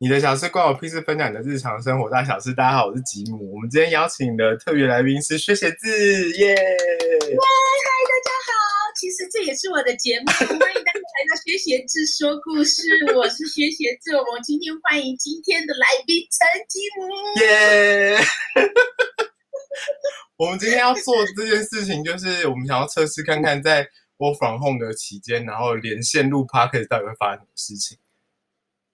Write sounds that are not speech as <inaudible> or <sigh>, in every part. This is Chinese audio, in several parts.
你的小事关我屁事，分享你的日常生活大小事。大家好，我是吉姆。我们今天邀请的特别来宾是薛写字，耶！嗨，大家好，其实这也是我的节目，欢迎大家来到薛写字说故事。我是薛写字，我们今天欢迎今天的来宾陈吉姆。耶！<laughs> 我们今天要做这件事情，就是我们想要测试看看，在 work from home 的期间，然后连线录 podcast 到底会发生什么事情。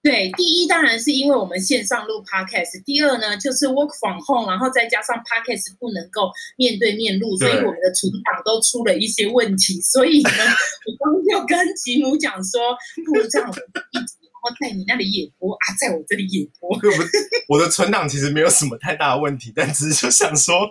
对，第一当然是因为我们线上录 podcast，第二呢就是 work from home，然后再加上 podcast 不能够面对面录，所以我们的存档都出了一些问题。所以呢，<laughs> 我刚要跟吉姆讲说，不如这样，一直然后在你那里演播啊，在我这里演播。我的存档其实没有什么太大的问题，但只是就想说，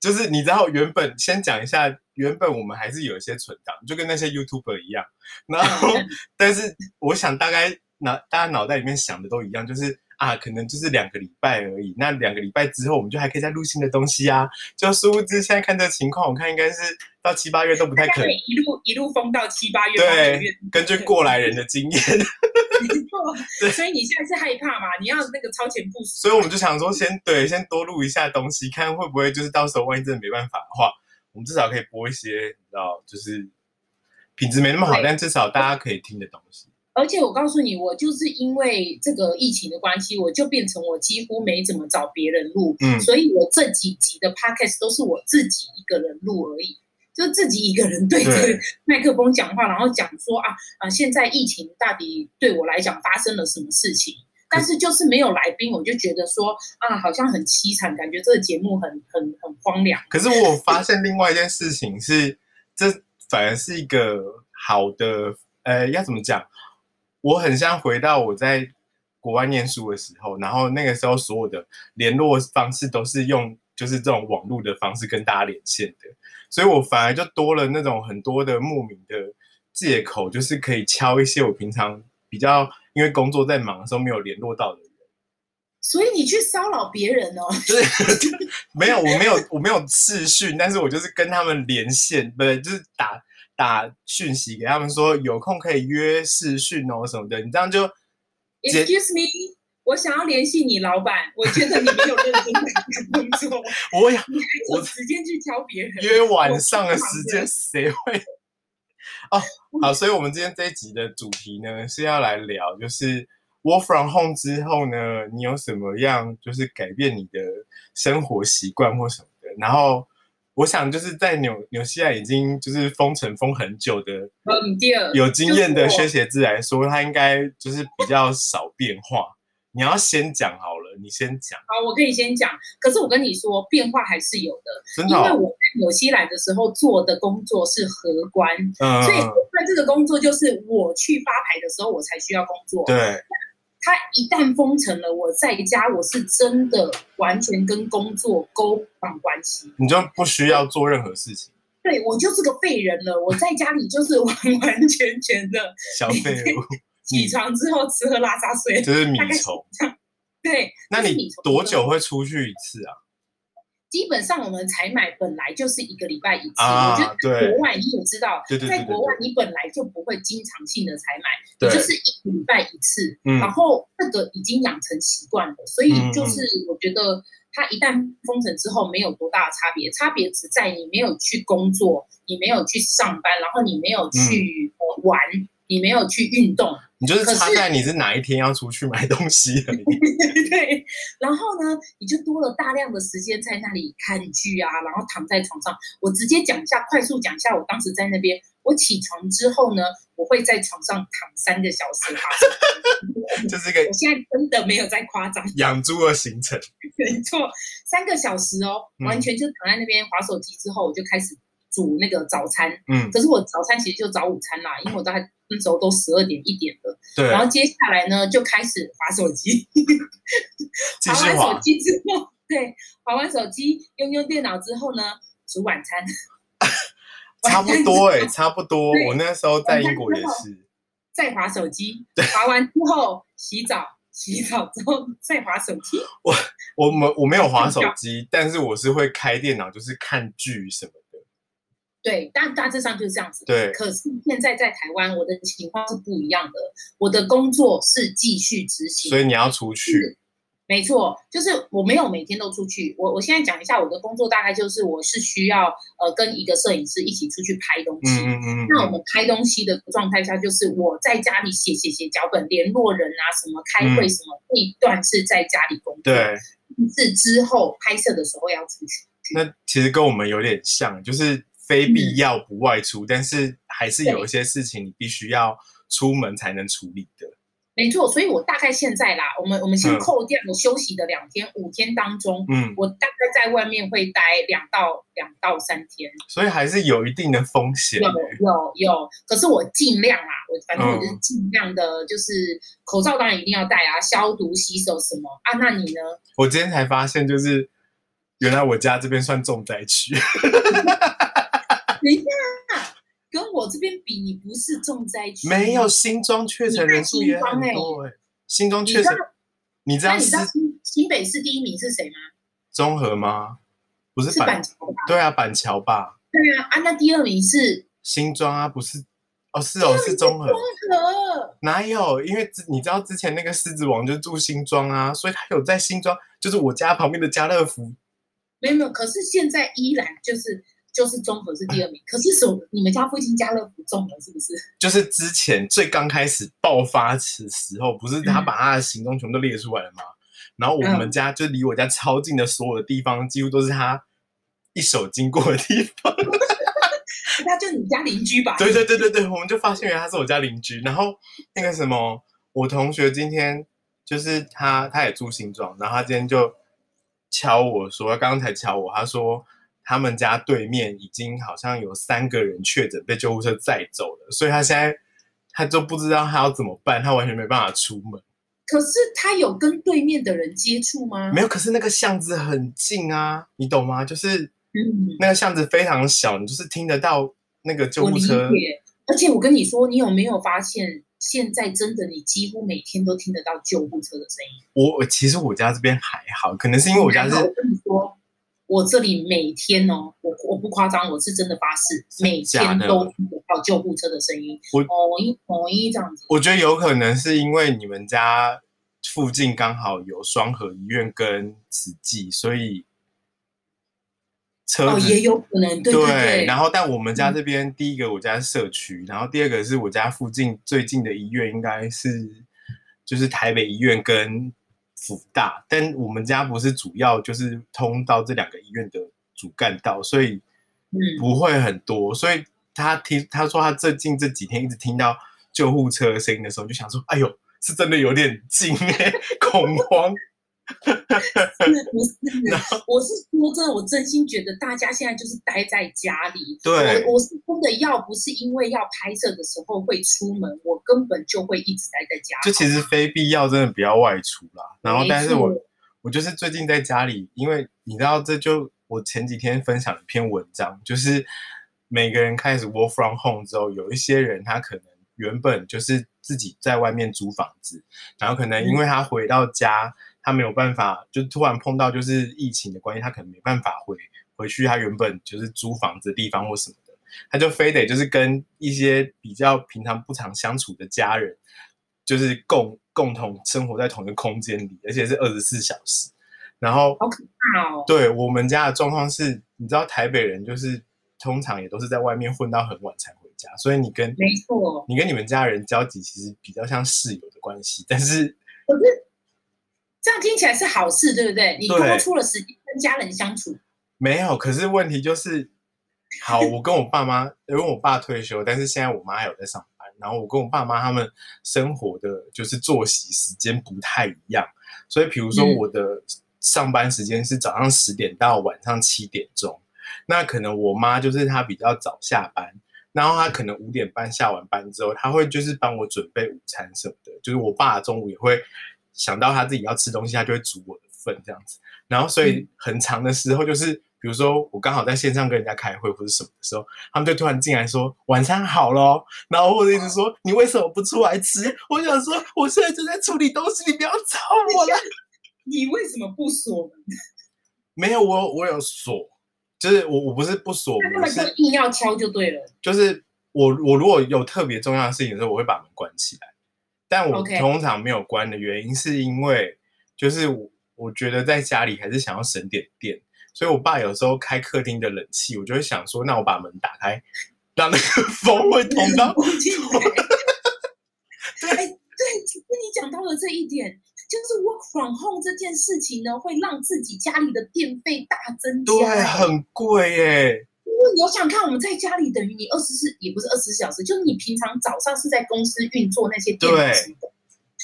就是你知道，原本先讲一下，原本我们还是有一些存档，就跟那些 YouTuber 一样。然后，但是我想大概。脑大家脑袋里面想的都一样，就是啊，可能就是两个礼拜而已。那两个礼拜之后，我们就还可以再录新的东西啊。就殊不知，现在看这个情况，我看应该是到七八月都不太可能。一路一路封到七八月。对，根据过来人的经验。<laughs> 没错。<laughs> 所以你现在是害怕嘛？你要那个超前部署。所以我们就想说，先对，先多录一下东西，看会不会就是到时候万一真的没办法的话，我们至少可以播一些，你知道，就是品质没那么好，但至少大家可以听的东西。而且我告诉你，我就是因为这个疫情的关系，我就变成我几乎没怎么找别人录，嗯，所以我这几集的 podcast 都是我自己一个人录而已，就自己一个人对着 <laughs> 麦克风讲话，然后讲说啊啊，现在疫情到底对我来讲发生了什么事情？但是就是没有来宾，我就觉得说啊，好像很凄惨，感觉这个节目很很很荒凉。可是我发现另外一件事情是，这反而是一个好的，呃，要怎么讲？我很像回到我在国外念书的时候，然后那个时候所有的联络方式都是用就是这种网络的方式跟大家连线的，所以我反而就多了那种很多的莫名的借口，就是可以敲一些我平常比较因为工作在忙的时候没有联络到的人。所以你去骚扰别人哦？<laughs> 就是没有，我没有，我没有视讯，但是我就是跟他们连线，不对，就是打。打讯息给他们说有空可以约视讯哦什么的，你这样就 Excuse me，我想要联系你老板，我觉得你没有认真在工作。我有，我时间去教别人约晚上的时间，谁会？<laughs> 哦，好，所以我们今天这一集的主题呢是要来聊，就是 Work from home 之后呢，你有什么样就是改变你的生活习惯或什么的，然后。我想就是在纽纽西兰已经就是封城封很久的，有经验的薛写字来说，它应该就是比较少变化。你要先讲好了，你先讲。好，我可以先讲。可是我跟你说，变化还是有的。真的，因为我在纽西兰的时候做的工作是荷官，所以那这个工作就是我去发牌的时候我才需要工作。对。他一旦封城了，我在家我是真的完全跟工作勾绑关系，你就不需要做任何事情。对我就是个废人了，我在家里就是完完全全的小废物。起床之后吃喝拉撒睡，就是米虫。对，那你多久会出去一次啊？基本上我们采买本来就是一个礼拜一次，我觉得国外你也知道，在国外你本来就不会经常性的采买，也就是一个礼拜一次，然后这个已经养成习惯了，所以就是我觉得它一旦封城之后没有多大的差别，差别只在你没有去工作，你没有去上班，然后你没有去玩。你没有去运动，你就是差在你是哪一天要出去买东西而已。<laughs> 对，然后呢，你就多了大量的时间在那里看剧啊，然后躺在床上。我直接讲一下，快速讲一下，我当时在那边，我起床之后呢，我会在床上躺三个小时。<laughs> 这是个，我现在真的没有在夸张。养猪的行程，<laughs> 没错，三个小时哦，完全就躺在那边划手机之后，我就开始煮那个早餐。嗯，可是我早餐其实就早午餐啦，因为我在。那时候都十二点一点了，对。然后接下来呢，就开始划手机，<laughs> 划完手机之后，对，划完手机，用用电脑之后呢，煮晚餐。<laughs> 差不多哎，<laughs> 差不多。我那时候在英国也是。再划手机，划完之后洗澡，洗澡之后再划手机。我我没我没有划手机，但是我是会开电脑，就是看剧什么。对，大大致上就是这样子。对，可是现在在台湾，我的情况是不一样的。我的工作是继续执行，所以你要出去。没错，就是我没有每天都出去。我我现在讲一下我的工作，大概就是我是需要呃跟一个摄影师一起出去拍东西。嗯嗯嗯。那我们拍东西的状态下，就是我在家里写写写脚本，联络人啊，什么开会什么，那一段是在家里工作。对。是之后拍摄的时候要出去。那其实跟我们有点像，就是非必要不外出，但是还是有一些事情你必须要出门才能处理的。没错，所以我大概现在啦，我们我们先扣掉我休息的两天，五天当中，嗯，我大概在外面会待两到两到三天，所以还是有一定的风险。有有有，可是我尽量啊，我反正我就是尽量的，就是口罩当然一定要戴啊，消毒、洗手什么啊。那你呢？我今天才发现，就是原来我家这边算重灾区。<laughs> 等一下。跟我这边比，你不是重灾区。没有新庄确诊人数也很多哎，新庄确诊，你知道新新北市第一名是谁吗？综合吗？不是板桥吧？对啊，板桥吧？对啊，啊，那第二名是新庄啊，不是？哦，是哦，是中和。中和哪有？因为你知道之前那个狮子王就住新庄啊，所以他有在新庄，就是我家旁边的家乐福。没有没有，可是现在依然就是。就是综合是第二名，可是什你们家附近家乐福中了是不是？<laughs> 就是之前最刚开始爆发时时候，不是他把他的行踪全部都列出来了吗？然后我们家就离我家超近的所有的地方，几乎都是他一手经过的地方。<laughs> 那就你家邻居吧？对对对对对，我们就发现原来他是我家邻居。然后那个什么，我同学今天就是他，他也住新庄，然后他今天就敲我说，刚刚才敲我，他说。他们家对面已经好像有三个人确诊，被救护车载走了，所以他现在他就不知道他要怎么办，他完全没办法出门。可是他有跟对面的人接触吗？没有，可是那个巷子很近啊，你懂吗？就是那个巷子非常小，你就是听得到那个救护车。而且我跟你说，你有没有发现，现在真的你几乎每天都听得到救护车的声音？我其实我家这边还好，可能是因为我家是。我跟你说。我这里每天哦，我我不夸张，我是真的发誓，每天都听得到救护车的声音。我哦一哦一这样子。我觉得有可能是因为你们家附近刚好有双河医院跟慈济，所以车子也有可能对对。然后，但我们家这边第一个我家社区，然后第二个是我家附近最近的医院应该是就是台北医院跟。福大，但我们家不是主要就是通到这两个医院的主干道，所以不会很多。所以他听他说他最近这几天一直听到救护车声音的时候，就想说：“哎呦，是真的有点惊哎，<laughs> 恐慌。” <laughs> 是不是？<laughs> 我是说真的，我真心觉得大家现在就是待在家里。对，我是真的要不是因为要拍摄的时候会出门，我根本就会一直待在家。就其实非必要，真的不要外出啦。然后，但是我我就是最近在家里，因为你知道，这就我前几天分享一篇文章，就是每个人开始 work from home 之后，有一些人他可能原本就是自己在外面租房子，然后可能因为他回到家。他没有办法，就突然碰到就是疫情的关系，他可能没办法回回去他原本就是租房子的地方或什么的，他就非得就是跟一些比较平常不常相处的家人，就是共共同生活在同一个空间里，而且是二十四小时。然后好可怕哦！对我们家的状况是，你知道台北人就是通常也都是在外面混到很晚才回家，所以你跟没错，你跟你们家人交集其实比较像室友的关系，但是可是。这样听起来是好事，对不对？你多出了时间跟家人相处。没有，可是问题就是，好，<laughs> 我跟我爸妈，因为我爸退休，但是现在我妈还有在上班。然后我跟我爸妈他们生活的就是作息时间不太一样，所以比如说我的上班时间是早上十点到晚上七点钟，那可能我妈就是她比较早下班，然后她可能五点半下完班之后，她会就是帮我准备午餐什么的，就是我爸中午也会。想到他自己要吃东西，他就会煮我的份这样子。然后，所以很长的时候，就是比如说我刚好在线上跟人家开会或者什么的时候，他们就突然进来说晚餐好咯，然后或者一直说你为什么不出来吃？我想说我现在正在处理东西，你不要吵我了。<laughs> 你为什么不锁门？<laughs> 没有，我我有锁，就是我我不是不锁门，是硬要敲就对了。就是我我如果有特别重要的事情的时候，我会把门关起来。但我通常没有关的原因，是因为就是我我觉得在家里还是想要省点电，所以我爸有时候开客厅的冷气，我就会想说，那我把门打开，让那个 <laughs> 风会通到。对对，跟你讲到了这一点。就是 work from home 这件事情呢，会让自己家里的电费大增加，对，很贵耶。因为你想看我们在家里，等于你二十四也不是二十四小时，就是你平常早上是在公司运作那些电子的，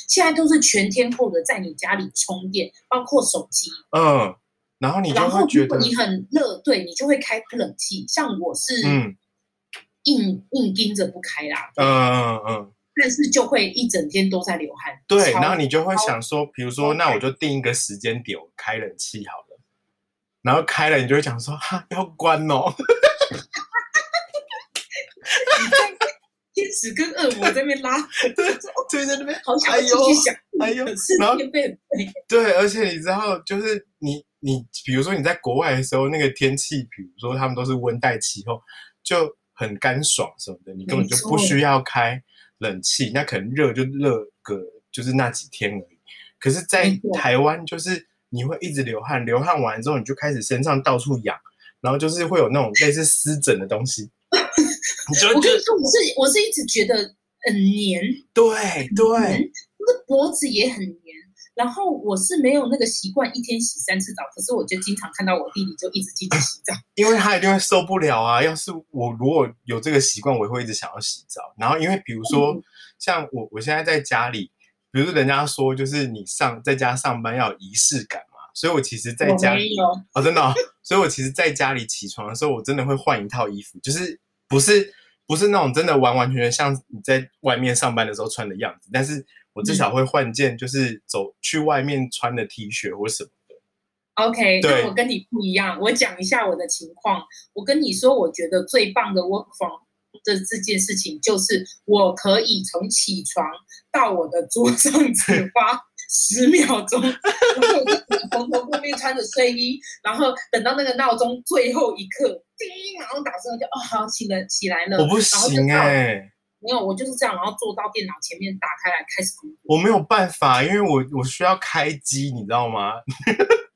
现在都是全天候的在你家里充电，包括手机。嗯，然后你就会觉得你很热，对你就会开冷气。像我是硬硬盯着不开啦。嗯嗯嗯。但是就会一整天都在流汗。对，然后你就会想说，比如说，那我就定一个时间点，我开冷气好了。然后开了，你就会讲说，哈，要关哦。<laughs> 天使跟恶魔在那边拉，对，在那边好想继续想，哎呦，然后对，而且你知道，就是你你，比如说你在国外的时候，那个天气，比如说他们都是温带气候，就很干爽什么的，你根本就不需要开。冷气那可能热就热个就是那几天而已，可是，在台湾就是你会一直流汗，流汗完之后你就开始身上到处痒，然后就是会有那种类似湿疹的东西。我跟你说，我是我是一直觉得很黏，对对，那个脖子也很黏。然后我是没有那个习惯一天洗三次澡，可是我就经常看到我弟弟就一直记得洗澡，因为他一定会受不了啊。要是我如果有这个习惯，我会一直想要洗澡。然后因为比如说像我我现在在家里，比如说人家说就是你上在家上班要有仪式感嘛，所以我其实在家里哦真的，所以我其实在家里起床的时候，我真的会换一套衣服，就是不是不是那种真的完完全全像你在外面上班的时候穿的样子，但是。我至少会换件，就是走去外面穿的 T 恤或什么的。OK，那我跟你不一样，我讲一下我的情况。我跟你说，我觉得最棒的 work from 的这件事情，就是我可以从起床到我的桌上 <laughs> 只花十秒钟，穿着睡衣，然后等到那个闹钟最后一刻叮，然后打声就哦好起了起来了。我不行哎。没有，我就是这样，然后坐到电脑前面，打开来开始工作。我没有办法，因为我我需要开机，你知道吗？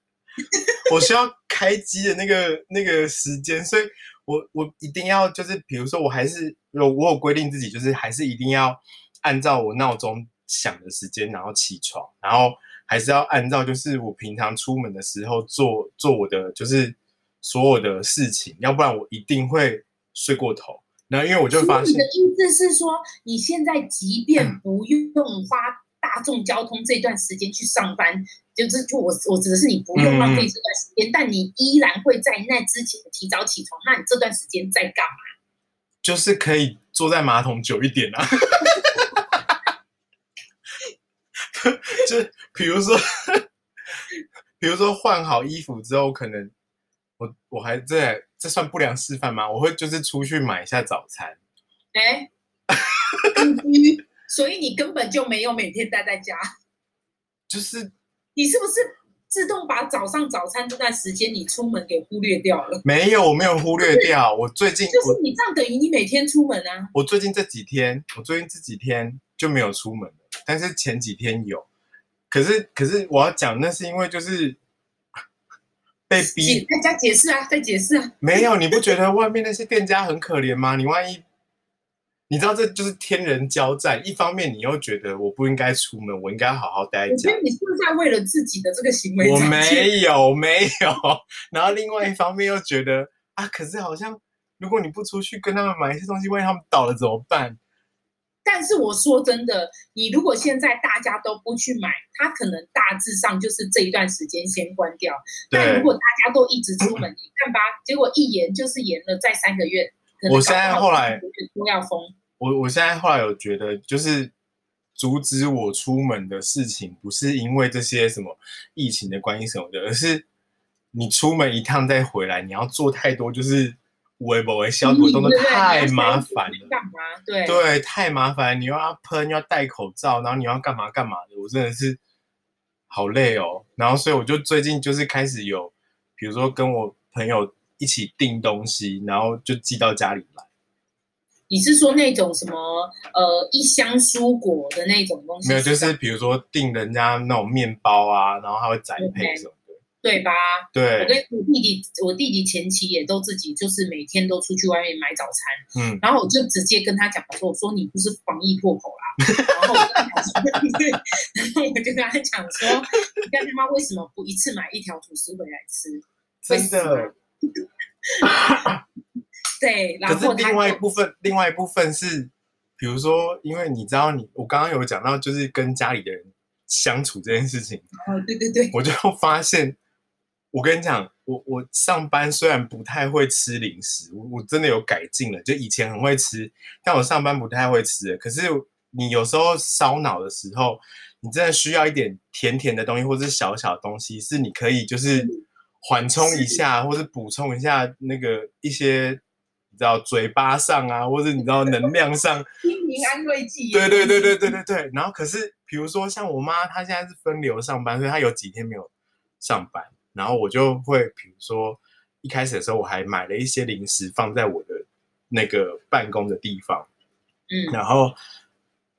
<laughs> 我需要开机的那个那个时间，所以我我一定要就是，比如说，我还是有我有规定自己，就是还是一定要按照我闹钟响的时间，然后起床，然后还是要按照就是我平常出门的时候做做我的就是所有的事情，要不然我一定会睡过头。然后，因为我就发现，你的意思是说，你现在即便不用花大众交通这段时间去上班，就是就我我指的是你不用浪费这段时间，但你依然会在那之前提早起床。那你这段时间在干嘛？就是可以坐在马桶久一点啊。<laughs> <laughs> 就比如说，<laughs> 比如说换好衣服之后，可能。我我还在，这算不良示范吗？我会就是出去买一下早餐。哎，<laughs> 所以你根本就没有每天待在家。就是你是不是自动把早上早餐这段时间你出门给忽略掉了？没有，我没有忽略掉。我最近就是你这样等于你每天出门啊。我最近这几天，我最近这几天就没有出门但是前几天有。可是可是我要讲，那是因为就是。被逼，大家解释啊！再解释啊！没有，你不觉得外面那些店家很可怜吗？你万一，你知道这就是天人交战。一方面，你又觉得我不应该出门，我应该好好待在家。你是不是在为了自己的这个行为？我没有，没有。然后另外一方面又觉得啊，可是好像如果你不出去跟他们买一些东西，万一他们倒了怎么办？但是我说真的，你如果现在大家都不去买，它可能大致上就是这一段时间先关掉。但如果大家都一直出门，你看吧，结果一延就是延了再三个月。我现在后来都要封。我我现在后来有觉得，就是阻止我出门的事情，不是因为这些什么疫情的关系什么的，而是你出门一趟再回来，你要做太多，就是。微博微消毒动作太麻烦了，干嘛？对对，太麻烦，你又要喷，要戴口罩，然后你要干嘛干嘛的，我真的是好累哦。然后，所以我就最近就是开始有，比如说跟我朋友一起订东西，然后就寄到家里来。你是说那种什么呃一箱蔬果的那种东西？没有，就是比如说订人家那种面包啊，然后他会宅配什么的，对吧？对。我跟我弟弟，我弟弟前期也都自己就是每天都出去外面买早餐，嗯，然后我就直接跟他讲说：“我说你不是防疫破口啦。<laughs> ”然后我就跟他讲说：“你看他妈为什么不一次买一条吐司回来吃？”真的。对，可是另外一部分，另外一部分是，比如说，因为你知道，你我刚刚有讲到，就是跟家里的人相处这件事情。哦，对对对，我就发现，我跟你讲，我我上班虽然不太会吃零食，我我真的有改进了，就以前很会吃，但我上班不太会吃。可是你有时候烧脑的时候，你真的需要一点甜甜的东西，或者是小小的东西，是你可以就是缓冲一下，或是补充一下那个一些。知道嘴巴上啊，或者你知道能量上，<laughs> 心灵安慰剂。对对对对对对对。然后可是，比如说像我妈，她现在是分流上班，所以她有几天没有上班。然后我就会，比如说一开始的时候，我还买了一些零食放在我的那个办公的地方。嗯。然后，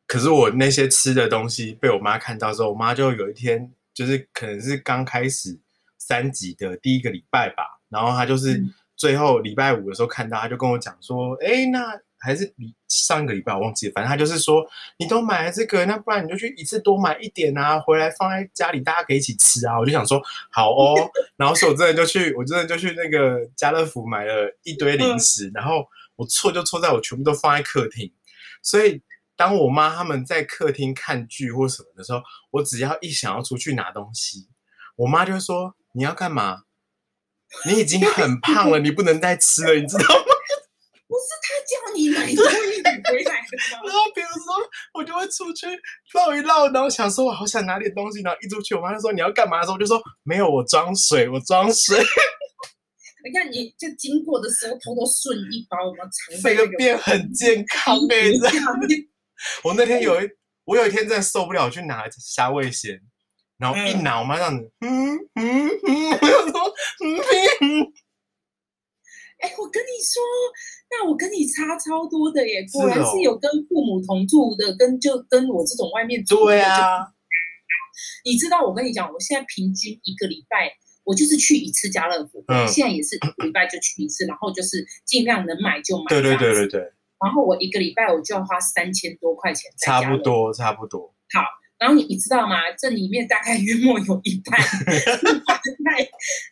可是我那些吃的东西被我妈看到之后，我妈就有一天，就是可能是刚开始三级的第一个礼拜吧，然后她就是。最后礼拜五的时候看到，他就跟我讲说：“哎，那还是你上一个礼拜我忘记了，反正他就是说，你都买了这个，那不然你就去一次多买一点啊，回来放在家里，大家可以一起吃啊。”我就想说：“好哦。<laughs> ”然后所以我真的就去，我真的就去那个家乐福买了一堆零食，然后我错就错在我全部都放在客厅，所以当我妈他们在客厅看剧或什么的时候，我只要一想要出去拿东西，我妈就说：“你要干嘛？”你已经很 <laughs> 胖了，你不能再吃了，你知道吗？<laughs> 不是他叫你买东西回来？<laughs> 然后比如说我就会出去绕一绕，然后想说我好想拿点东西，然后一出去，我妈就说你要干嘛的时候，我就说没有，我装水，我装水。你看，你就经过的时候偷偷顺一包，我们藏这个变很健康哎！我那天有一，我有一天真的受不了，我去拿虾味鲜。然后一拿，我妈这样子，嗯嗯嗯，我就说，嗯，<laughs> 哎，我跟你说，那我跟你差超多的耶，果然是有跟父母同住的，跟就跟我这种外面住的，对啊。你知道我跟你讲，我现在平均一个礼拜，我就是去一次家乐福，现在也是一个礼拜就去一次，然后就是尽量能买就买，对对对对对。然后我一个礼拜我就要花三千多块钱，差不多差不多。好。然后你你知道吗？这里面大概约莫有一半 <laughs> 花在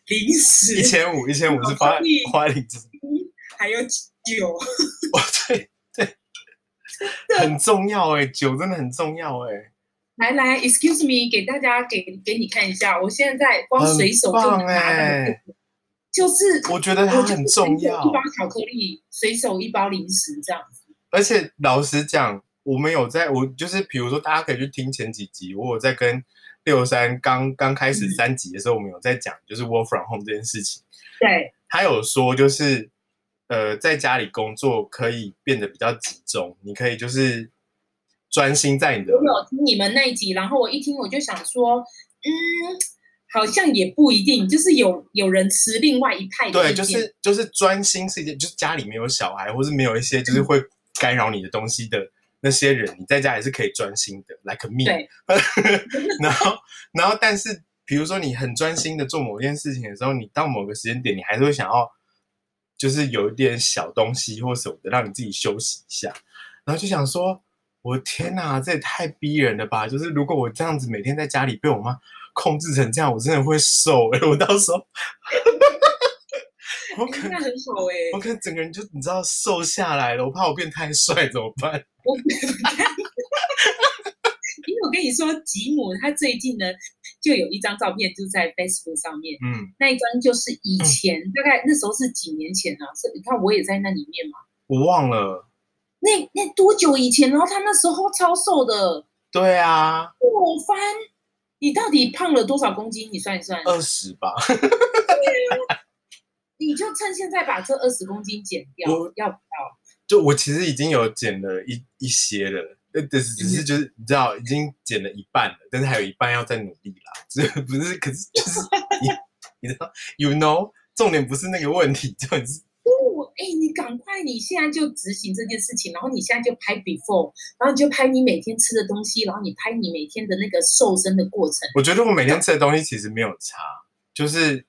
零食，一千五，一千五是花花零食，还有酒。<laughs> 哦，对对，很重要哎，酒真的很重要哎。来来，excuse me，给大家给给你看一下，我现在光随手就能拿的，就是我觉得它很重要，一包巧克力，随手一包零食这样子。而且老实讲。我们有在，我就是比如说，大家可以去听前几集，我有在跟六三刚刚开始三集的时候，我们有在讲，就是 work from home 这件事情。对，他有说，就是呃，在家里工作可以变得比较集中，你可以就是专心在你的。我有听你们那一集，然后我一听我就想说，嗯，好像也不一定，就是有有人持另外一派。对，就是就是专心是一件，就是家里没有小孩，或是没有一些就是会干扰你的东西的。那些人，你在家也是可以专心的，like me。<laughs> 然后，然后，但是，比如说你很专心的做某件事情的时候，你到某个时间点，你还是会想要，就是有一点小东西或什么的，让你自己休息一下。然后就想说，我天哪，这也太逼人了吧！就是如果我这样子每天在家里被我妈控制成这样，我真的会瘦哎！我到时候。我可能很好哎，我可能整个人就你知道瘦下来了，我怕我变太帅怎么办？<laughs> 我因为我跟你说，吉姆他最近呢就有一张照片，就在 Facebook 上面，嗯，那一张就是以前大概那时候是几年前啊，是你看我也在那里面嘛，我忘了，那那多久以前？然后他那时候超瘦的，对啊，我翻，你到底胖了多少公斤？你算一算，二十吧。<laughs> 你就趁现在把这二十公斤减掉，要不要？就我其实已经有减了一一些了，呃，只是只是就是你知道，已经减了一半了，但是还有一半要再努力啦。这不是，可是就是 <laughs> 你你知道，you know，重点不是那个问题，重点是。哎，你赶快，你现在就执行这件事情，然后你现在就拍 before，然后你就拍你每天吃的东西，然后你拍你每天的那个瘦身的过程。我觉得我每天吃的东西其实没有差，就是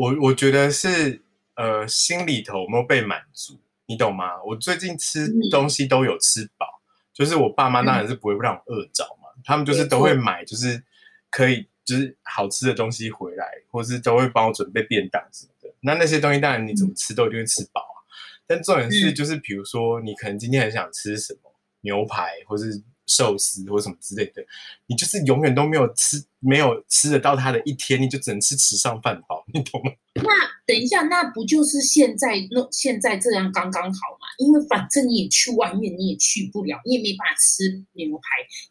我我觉得是呃心里头有没有被满足，你懂吗？我最近吃东西都有吃饱，就是我爸妈当然是不会让我饿着嘛，他们就是都会买，就是可以就是好吃的东西回来，或是都会帮我准备便当什么的。那那些东西当然你怎么吃都一定会吃饱啊，但重点是就是比如说你可能今天很想吃什么牛排或是寿司或什么之类的，你就是永远都没有吃没有吃得到它的一天，你就只能吃池上饭饱，你懂吗？那等一下，那不就是现在那现在这样刚刚好嘛？因为反正你也去外面，你也去不了，你也没办法吃牛排，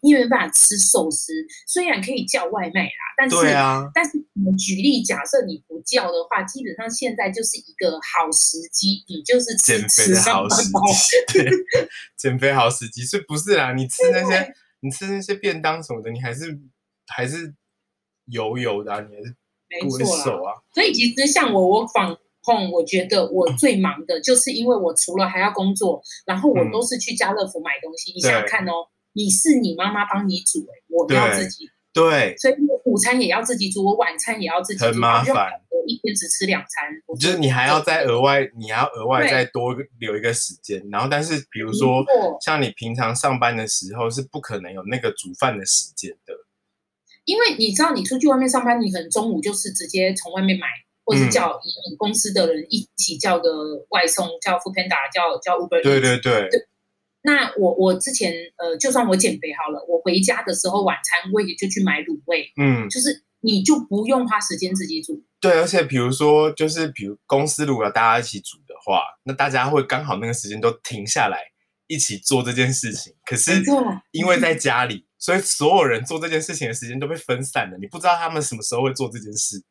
你也没办法吃寿司。虽然可以叫外卖啦，但是啊但是我们举例假设你不叫的话，基本上现在就是一个好时机，你就是减肥的好时机。对，<laughs> 减肥好时机，是不是啦？你吃那些你吃那些便当什么的，你还是还是油油的，你还是。没错啊，所以其实像我，我访控，我觉得我最忙的就是因为我除了还要工作，然后我都是去家乐福买东西。你想想看哦，你是你妈妈帮你煮，哎，我要自己对，所以午餐也要自己煮，我晚餐也要自己煮，很麻烦。我一天只吃两餐，就是你还要再额外，你还要额外再多留一个时间。然后，但是比如说像你平常上班的时候，是不可能有那个煮饭的时间的。因为你知道，你出去外面上班，你可能中午就是直接从外面买，或是叫公司的人一起叫个外送，叫 Food Panda，叫叫 Uber。对对对。那我我之前呃，就算我减肥好了，我回家的时候晚餐我也就去买卤味。嗯。就是你就不用花时间自己煮。对，而且比如说，就是比如公司如果大家一起煮的话，那大家会刚好那个时间都停下来一起做这件事情。可是因为在家里。所以所有人做这件事情的时间都被分散了，你不知道他们什么时候会做这件事，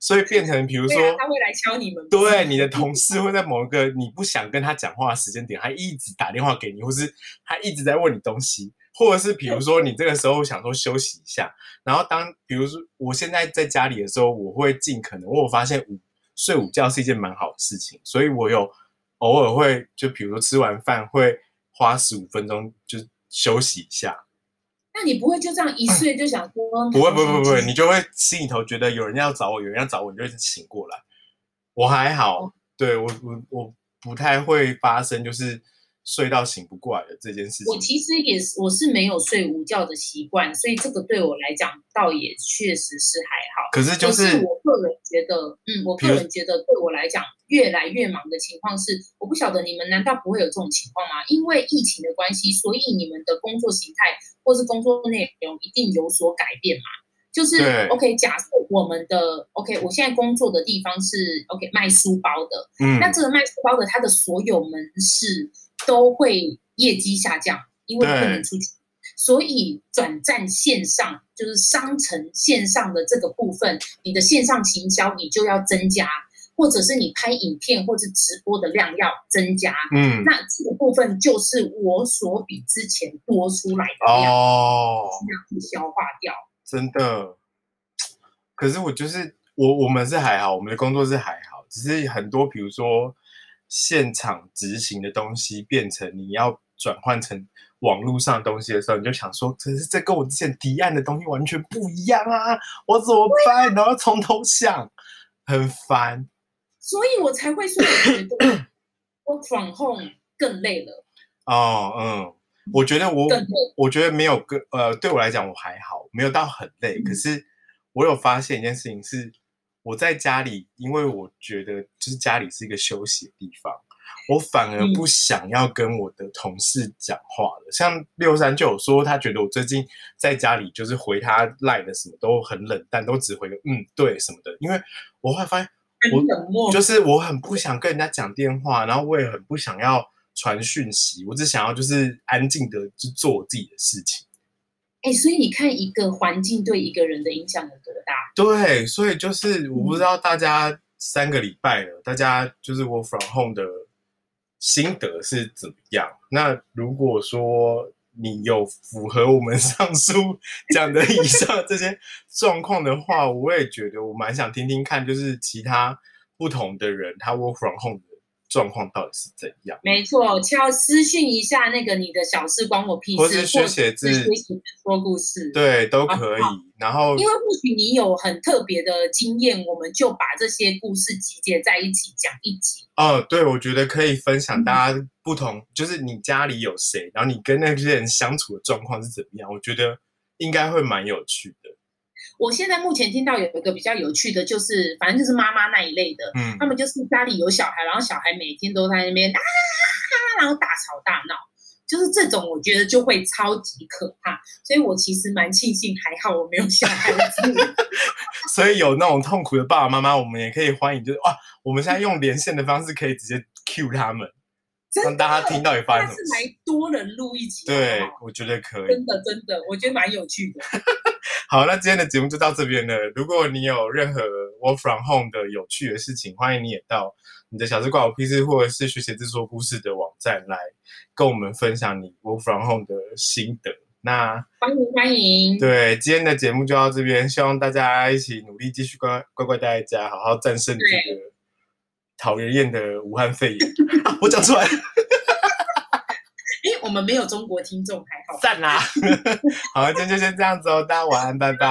所以变成比如说他会来敲你们，对，你的同事会在某一个 <laughs> 你不想跟他讲话的时间点，他一直打电话给你，或是他一直在问你东西，或者是比如说你这个时候想说休息一下，然后当比如说我现在在家里的时候，我会尽可能，我发现午睡午觉是一件蛮好的事情，所以我有偶尔会就比如说吃完饭会花十五分钟就休息一下。那你不会就这样一睡就想说？不会，不会，不会，你就会心里头觉得有人要找我，有人要找我，你就醒过来。我还好，对我，我，我不太会发生，就是。睡到醒不过来的这件事情，我其实也是，我是没有睡午觉的习惯，所以这个对我来讲倒也确实是还好。可是就是我个人觉得，嗯，我个人觉得对我来讲越来越忙的情况是，我不晓得你们难道不会有这种情况吗？因为疫情的关系，所以你们的工作形态或是工作内容一定有所改变嘛？就是 OK，假设我们的 OK，我现在工作的地方是 OK 卖书包的，嗯，那这个卖书包的它的所有门市。都会业绩下降，因为不能出去，所以转战线上，就是商城线上的这个部分，你的线上行销你就要增加，或者是你拍影片或者直播的量要增加。嗯，那这个部分就是我所比之前多出来的量，哦，要去消化掉。真的，可是我就是我，我们是还好，我们的工作是还好，只是很多，比如说。现场执行的东西变成你要转换成网络上的东西的时候，你就想说，可是这跟我之前提案的东西完全不一样啊！我怎么办？然后从头想，很烦。所以我才会说，我觉得 <coughs> 我转控更累了。哦，嗯，我觉得我，我觉得没有跟呃，对我来讲我还好，没有到很累。可是我有发现一件事情是。我在家里，因为我觉得就是家里是一个休息的地方，我反而不想要跟我的同事讲话了。像六三就有说，他觉得我最近在家里就是回他赖的什么都很冷淡，都只回个嗯对什么的。因为我会发现，我就是我很不想跟人家讲电话，然后我也很不想要传讯息，我只想要就是安静的去做我自己的事情。哎，所以你看，一个环境对一个人的影响有多大？对，所以就是我不知道大家三个礼拜了，大家就是 work from home 的心得是怎么样？那如果说你有符合我们 <laughs> 上述讲的以上这些状况的话，我也觉得我蛮想听听看，就是其他不同的人他 work from home 状况到底是怎样。没错，敲私信一下那个你的小事关我屁事，或是学写字、学写字说故事，对，都可以。然后，因为或许你有很特别的经验，我们就把这些故事集结在一起讲一集。哦，对，我觉得可以分享大家不同，就是你家里有谁，然后你跟那些人相处的状况是怎么样，我觉得应该会蛮有趣的。我现在目前听到有一个比较有趣的，就是反正就是妈妈那一类的，嗯，他们就是家里有小孩，然后小孩每天都在那边啊，然后大吵大闹，就是这种，我觉得就会超级可怕。所以我其实蛮庆幸，还好我没有小孩子。<laughs> 所以有那种痛苦的爸爸妈妈，我们也可以欢迎，就是哇，我们现在用连线的方式，可以直接 Q 他们，让大家听到也发现。是来多人录一集，对，我觉得可以，真的真的，我觉得蛮有趣的。<laughs> 好，那今天的节目就到这边了。如果你有任何 work from home 的有趣的事情，欢迎你也到你的小资挂我 PC 或者是学写字说故事的网站来跟我们分享你 work from home 的心得。那欢迎欢迎。对，今天的节目就到这边，希望大家一起努力，继续乖乖乖待在家，好好战胜这个讨人厌的武汉肺炎。<laughs> 我讲出来。我们没有中国听众，还好。赞啦！<laughs> 好，今天就先这样子哦，大家晚安，拜拜。